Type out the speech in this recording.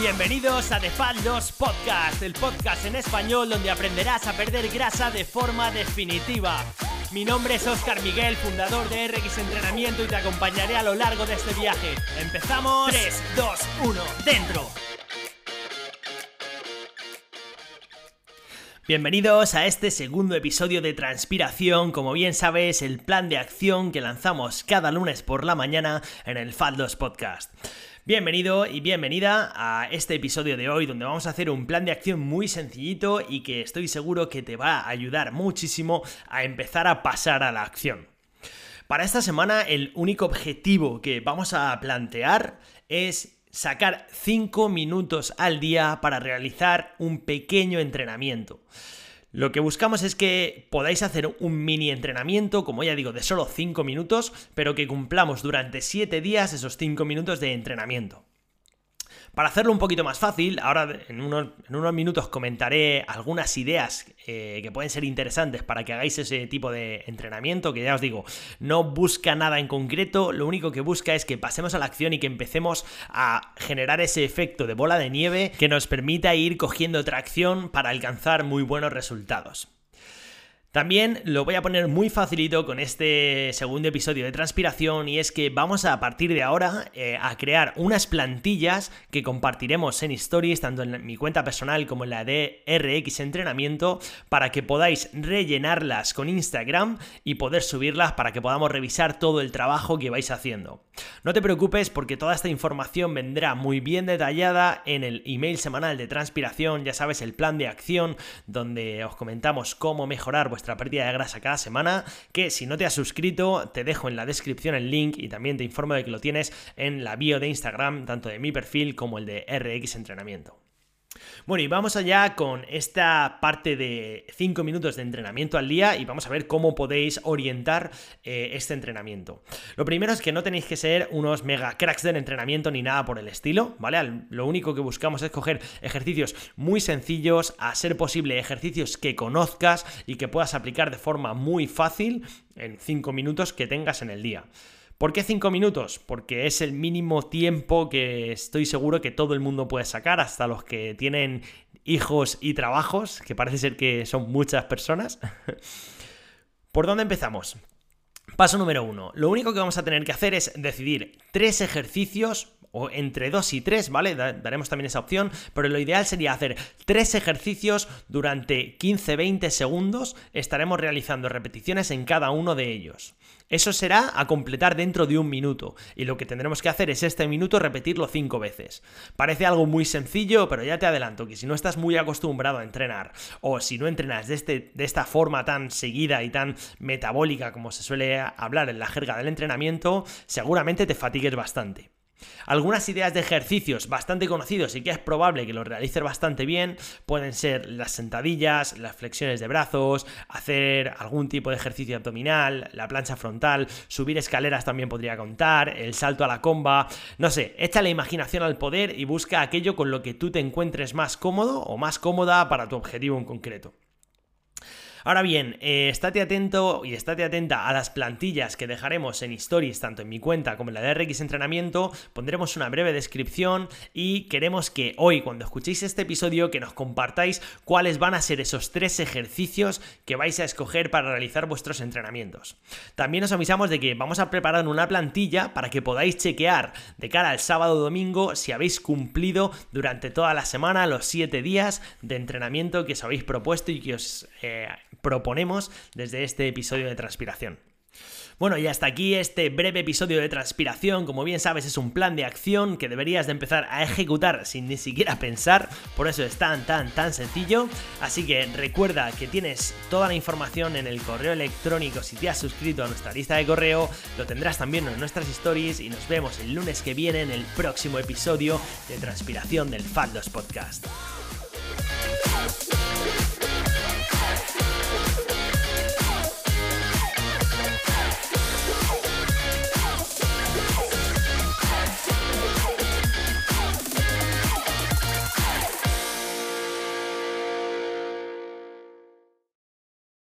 Bienvenidos a The Fat Podcast, el podcast en español donde aprenderás a perder grasa de forma definitiva. Mi nombre es Oscar Miguel, fundador de RX Entrenamiento y te acompañaré a lo largo de este viaje. Empezamos. 3, 2, 1, dentro. Bienvenidos a este segundo episodio de Transpiración, como bien sabes, el plan de acción que lanzamos cada lunes por la mañana en el Fat Loss Podcast. Bienvenido y bienvenida a este episodio de hoy donde vamos a hacer un plan de acción muy sencillito y que estoy seguro que te va a ayudar muchísimo a empezar a pasar a la acción. Para esta semana el único objetivo que vamos a plantear es sacar 5 minutos al día para realizar un pequeño entrenamiento. Lo que buscamos es que podáis hacer un mini entrenamiento, como ya digo, de solo 5 minutos, pero que cumplamos durante 7 días esos 5 minutos de entrenamiento. Para hacerlo un poquito más fácil, ahora en unos, minutos comentaré algunas ideas eh, que pueden ser interesantes para que hagáis ese tipo de entrenamiento, que ya os digo, no busca nada en concreto, lo único que busca es que pasemos a la acción y que empecemos a generar ese efecto de bola de nieve que nos permita ir cogiendo tracción para alcanzar muy buenos resultados. También lo voy a poner muy facilito con este segundo episodio de transpiración y es que vamos a, partir de ahora eh, a crear unas plantillas que compartiremos en stories tanto en mi cuenta personal como en la de RX Entrenamiento para que podáis rellenarlas con Instagram y poder subirlas para que podamos revisar todo el trabajo que vais haciendo. No te preocupes porque toda esta información vendrá muy bien detallada en el email semanal de transpiración, ya sabes, el plan de acción donde os comentamos cómo mejorar vuestra pérdida de grasa cada semana, que si no te has suscrito te dejo en la descripción el link y también te informo de que lo tienes en la bio de Instagram, tanto de mi perfil como el de RX Entrenamiento. Bueno, y vamos allá con esta parte de 5 minutos de entrenamiento al día y vamos a ver cómo podéis orientar eh, este entrenamiento. Lo primero es que no tenéis que ser unos mega cracks del entrenamiento ni nada por el estilo, ¿vale? Lo único que buscamos es coger ejercicios muy sencillos, a ser posible ejercicios que conozcas y que puedas aplicar de forma muy fácil en 5 minutos que tengas en el día. ¿Por qué 5 minutos? Porque es el mínimo tiempo que estoy seguro que todo el mundo puede sacar, hasta los que tienen hijos y trabajos, que parece ser que son muchas personas. ¿Por dónde empezamos? Paso número uno. Lo único que vamos a tener que hacer es decidir tres ejercicios o entre 2 y 3, ¿vale? daremos también esa opción, pero lo ideal sería hacer tres ejercicios durante 15-20 segundos, estaremos realizando repeticiones en cada uno de ellos. Eso será a completar dentro de un minuto, y lo que tendremos que hacer es este minuto repetirlo 5 veces. Parece algo muy sencillo, pero ya te adelanto que si no estás muy acostumbrado a entrenar, o si no entrenas de, este, de esta forma tan seguida y tan metabólica como se suele hablar en la jerga del entrenamiento, seguramente te fatigues bastante. Algunas ideas de ejercicios bastante conocidos y que es probable que los realices bastante bien pueden ser las sentadillas, las flexiones de brazos, hacer algún tipo de ejercicio abdominal, la plancha frontal, subir escaleras también podría contar, el salto a la comba, no sé, echa la imaginación al poder y busca aquello con lo que tú te encuentres más cómodo o más cómoda para tu objetivo en concreto. Ahora bien, eh, estate atento y estate atenta a las plantillas que dejaremos en Stories, tanto en mi cuenta como en la de RX Entrenamiento. Pondremos una breve descripción y queremos que hoy, cuando escuchéis este episodio, que nos compartáis cuáles van a ser esos tres ejercicios que vais a escoger para realizar vuestros entrenamientos. También os avisamos de que vamos a preparar una plantilla para que podáis chequear de cara al sábado o domingo si habéis cumplido durante toda la semana los 7 días de entrenamiento que os habéis propuesto y que os eh, proponemos desde este episodio de transpiración. Bueno, y hasta aquí este breve episodio de transpiración. Como bien sabes, es un plan de acción que deberías de empezar a ejecutar sin ni siquiera pensar. Por eso es tan, tan, tan sencillo. Así que recuerda que tienes toda la información en el correo electrónico. Si te has suscrito a nuestra lista de correo, lo tendrás también en nuestras stories. Y nos vemos el lunes que viene en el próximo episodio de transpiración del Faldos Podcast.